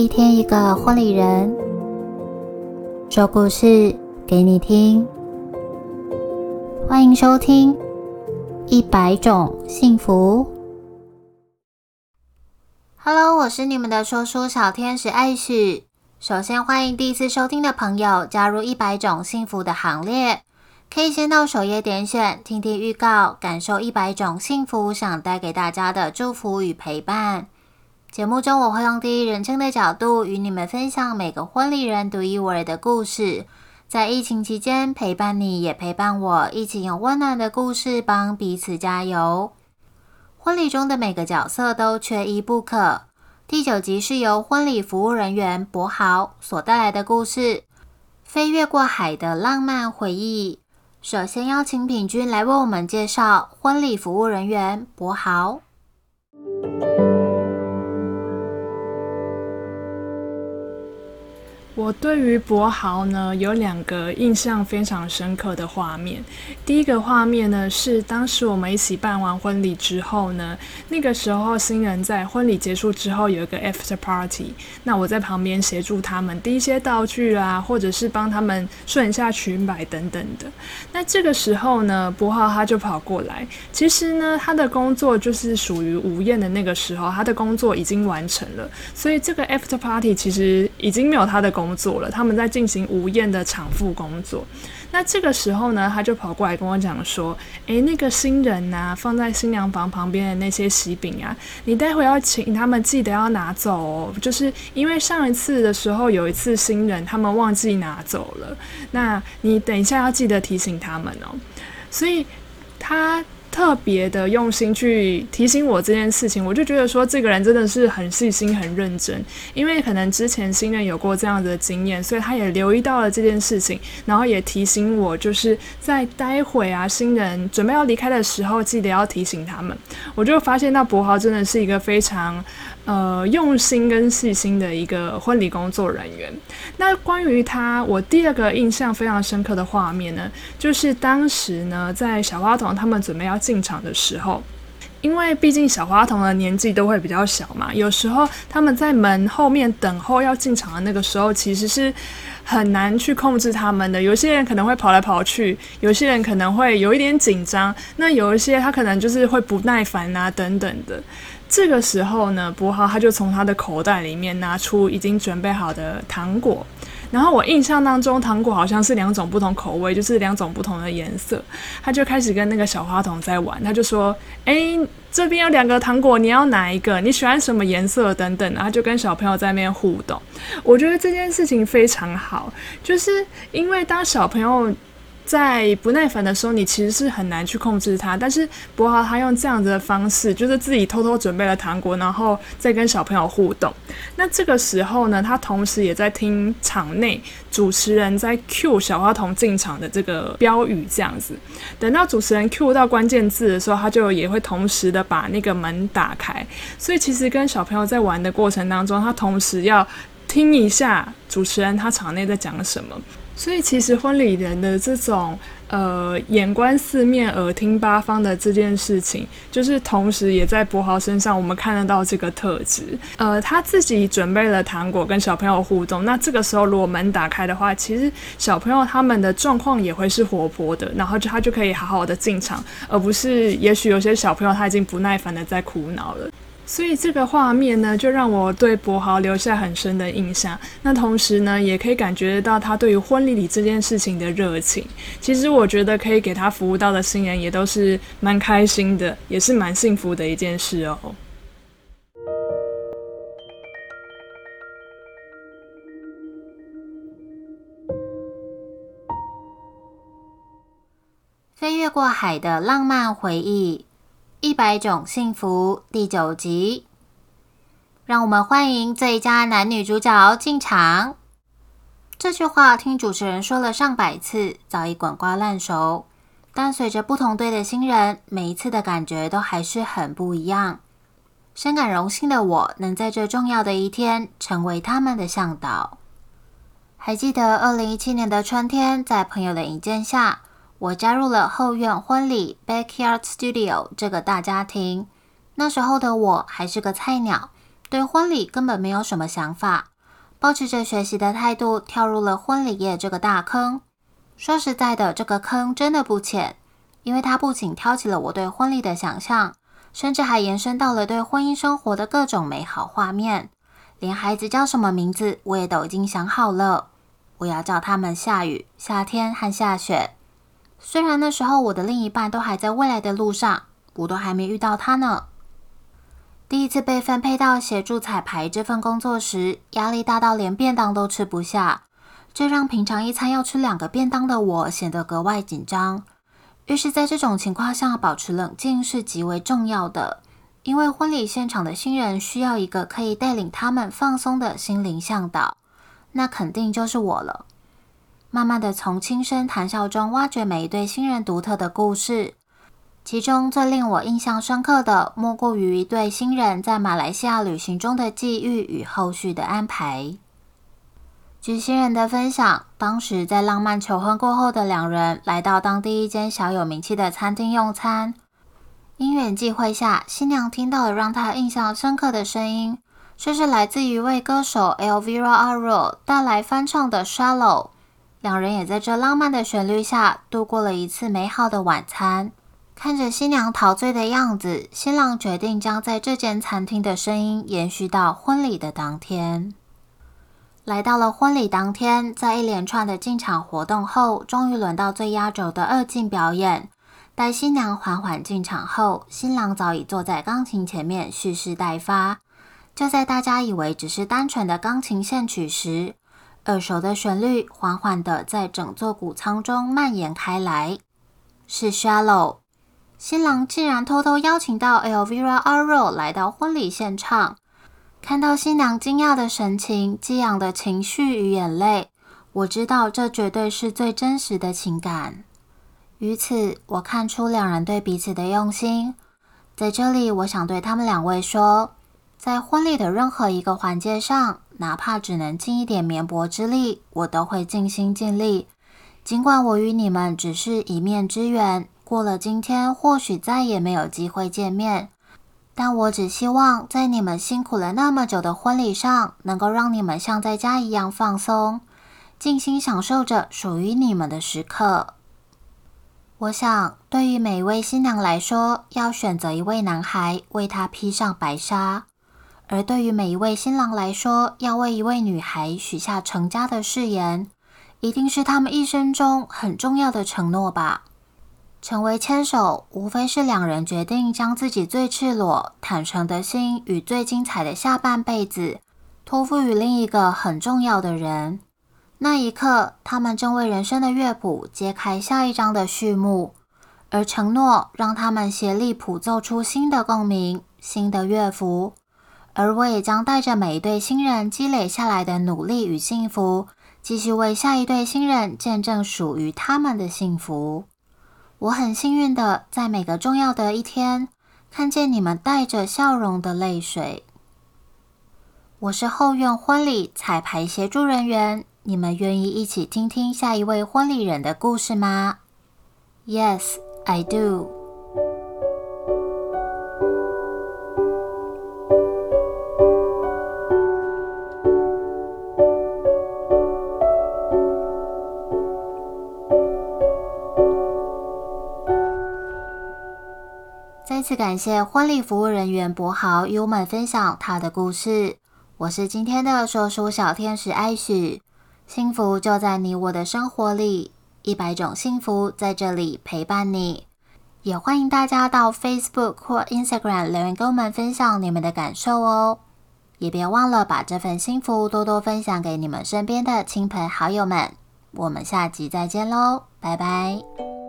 一天一个婚礼人，说故事给你听。欢迎收听《一百种幸福》。Hello，我是你们的说书小天使艾许。首先欢迎第一次收听的朋友加入《一百种幸福》的行列。可以先到首页点选听听预告，感受一百种幸福想带给大家的祝福与陪伴。节目中我会用第一人称的角度与你们分享每个婚礼人独一无二的故事，在疫情期间陪伴你也陪伴我，一起用温暖的故事帮彼此加油。婚礼中的每个角色都缺一不可。第九集是由婚礼服务人员博豪所带来的故事《飞越过海的浪漫回忆》。首先邀请品君来为我们介绍婚礼服务人员博豪。我对于博豪呢有两个印象非常深刻的画面。第一个画面呢是当时我们一起办完婚礼之后呢，那个时候新人在婚礼结束之后有一个 after party，那我在旁边协助他们递一些道具啊，或者是帮他们顺一下裙摆等等的。那这个时候呢，博豪他就跑过来。其实呢，他的工作就是属于午宴的那个时候，他的工作已经完成了，所以这个 after party 其实已经没有他的工。工作了，他们在进行午宴的产妇工作。那这个时候呢，他就跑过来跟我讲说：“诶，那个新人呐，放在新娘房旁边的那些喜饼啊，你待会要请他们记得要拿走哦。就是因为上一次的时候有一次新人他们忘记拿走了，那你等一下要记得提醒他们哦。所以他。”特别的用心去提醒我这件事情，我就觉得说这个人真的是很细心、很认真。因为可能之前新人有过这样子的经验，所以他也留意到了这件事情，然后也提醒我，就是在待会啊新人准备要离开的时候，记得要提醒他们。我就发现到博豪真的是一个非常。呃，用心跟细心的一个婚礼工作人员。那关于他，我第二个印象非常深刻的画面呢，就是当时呢，在小花童他们准备要进场的时候，因为毕竟小花童的年纪都会比较小嘛，有时候他们在门后面等候要进场的那个时候，其实是很难去控制他们的。有些人可能会跑来跑去，有些人可能会有一点紧张，那有一些他可能就是会不耐烦啊等等的。这个时候呢，博豪他就从他的口袋里面拿出已经准备好的糖果，然后我印象当中糖果好像是两种不同口味，就是两种不同的颜色。他就开始跟那个小花童在玩，他就说：“哎，这边有两个糖果，你要哪一个？你喜欢什么颜色？等等。”然后就跟小朋友在那边互动。我觉得这件事情非常好，就是因为当小朋友。在不耐烦的时候，你其实是很难去控制他。但是博豪他用这样子的方式，就是自己偷偷准备了糖果，然后再跟小朋友互动。那这个时候呢，他同时也在听场内主持人在 Q 小花童进场的这个标语，这样子。等到主持人 Q 到关键字的时候，他就也会同时的把那个门打开。所以其实跟小朋友在玩的过程当中，他同时要听一下主持人他场内在讲什么。所以，其实婚礼人的这种呃眼观四面、耳听八方的这件事情，就是同时也在博豪身上，我们看得到这个特质。呃，他自己准备了糖果跟小朋友互动，那这个时候如果门打开的话，其实小朋友他们的状况也会是活泼的，然后就他就可以好好的进场，而不是也许有些小朋友他已经不耐烦的在苦恼了。所以这个画面呢，就让我对博豪留下很深的印象。那同时呢，也可以感觉到他对于婚礼里这件事情的热情。其实我觉得可以给他服务到的新人也都是蛮开心的，也是蛮幸福的一件事哦。飞越过海的浪漫回忆。一百种幸福第九集，让我们欢迎最佳男女主角进场。这句话听主持人说了上百次，早已滚瓜烂熟。但随着不同队的新人，每一次的感觉都还是很不一样。深感荣幸的我，能在这重要的一天成为他们的向导。还记得二零一七年的春天，在朋友的引荐下。我加入了后院婚礼 （Backyard Studio） 这个大家庭。那时候的我还是个菜鸟，对婚礼根本没有什么想法，保持着学习的态度跳入了婚礼业这个大坑。说实在的，这个坑真的不浅，因为它不仅挑起了我对婚礼的想象，甚至还延伸到了对婚姻生活的各种美好画面。连孩子叫什么名字，我也都已经想好了。我要叫他们下雨、夏天和下雪。虽然那时候我的另一半都还在未来的路上，我都还没遇到他呢。第一次被分配到协助彩排这份工作时，压力大到连便当都吃不下，这让平常一餐要吃两个便当的我显得格外紧张。于是，在这种情况下，保持冷静是极为重要的，因为婚礼现场的新人需要一个可以带领他们放松的心灵向导，那肯定就是我了。慢慢的从轻声谈笑中挖掘每一对新人独特的故事。其中最令我印象深刻的，莫过于一对新人在马来西亚旅行中的际遇与后续的安排。据新人的分享，当时在浪漫求婚过后的两人来到当地一间小有名气的餐厅用餐。因缘际会下，新娘听到了让她印象深刻的声音，这是来自一位歌手 Elvira a r o 带来翻唱的《Shallow》。两人也在这浪漫的旋律下度过了一次美好的晚餐。看着新娘陶醉的样子，新郎决定将在这间餐厅的声音延续到婚礼的当天。来到了婚礼当天，在一连串的进场活动后，终于轮到最压轴的二进表演。待新娘缓缓进场后，新郎早已坐在钢琴前面蓄势待发。就在大家以为只是单纯的钢琴献曲时，耳熟的旋律缓缓的在整座谷仓中蔓延开来，是 Shallow。新郎竟然偷偷邀请到 Elvira Arrow 来到婚礼现场，看到新娘惊讶的神情、激昂的情绪与眼泪，我知道这绝对是最真实的情感。于此，我看出两人对彼此的用心。在这里，我想对他们两位说，在婚礼的任何一个环节上，哪怕只能尽一点绵薄之力，我都会尽心尽力。尽管我与你们只是一面之缘。过了今天，或许再也没有机会见面。但我只希望，在你们辛苦了那么久的婚礼上，能够让你们像在家一样放松，静心享受着属于你们的时刻。我想，对于每一位新娘来说，要选择一位男孩为她披上白纱；而对于每一位新郎来说，要为一位女孩许下成家的誓言，一定是他们一生中很重要的承诺吧。成为牵手，无非是两人决定将自己最赤裸、坦诚的心与最精彩的下半辈子托付于另一个很重要的人。那一刻，他们正为人生的乐谱揭开下一章的序幕，而承诺让他们协力谱奏出新的共鸣、新的乐符。而我也将带着每一对新人积累下来的努力与幸福，继续为下一对新人见证属于他们的幸福。我很幸运的在每个重要的一天看见你们带着笑容的泪水。我是后院婚礼彩排协助人员，你们愿意一起听听下一位婚礼人的故事吗？Yes, I do. 次感谢婚礼服务人员博豪与我们分享他的故事。我是今天的说书小天使艾许，幸福就在你我的生活里，一百种幸福在这里陪伴你。也欢迎大家到 Facebook 或 Instagram 留言跟我们分享你们的感受哦。也别忘了把这份幸福多多分享给你们身边的亲朋好友们。我们下集再见喽，拜拜。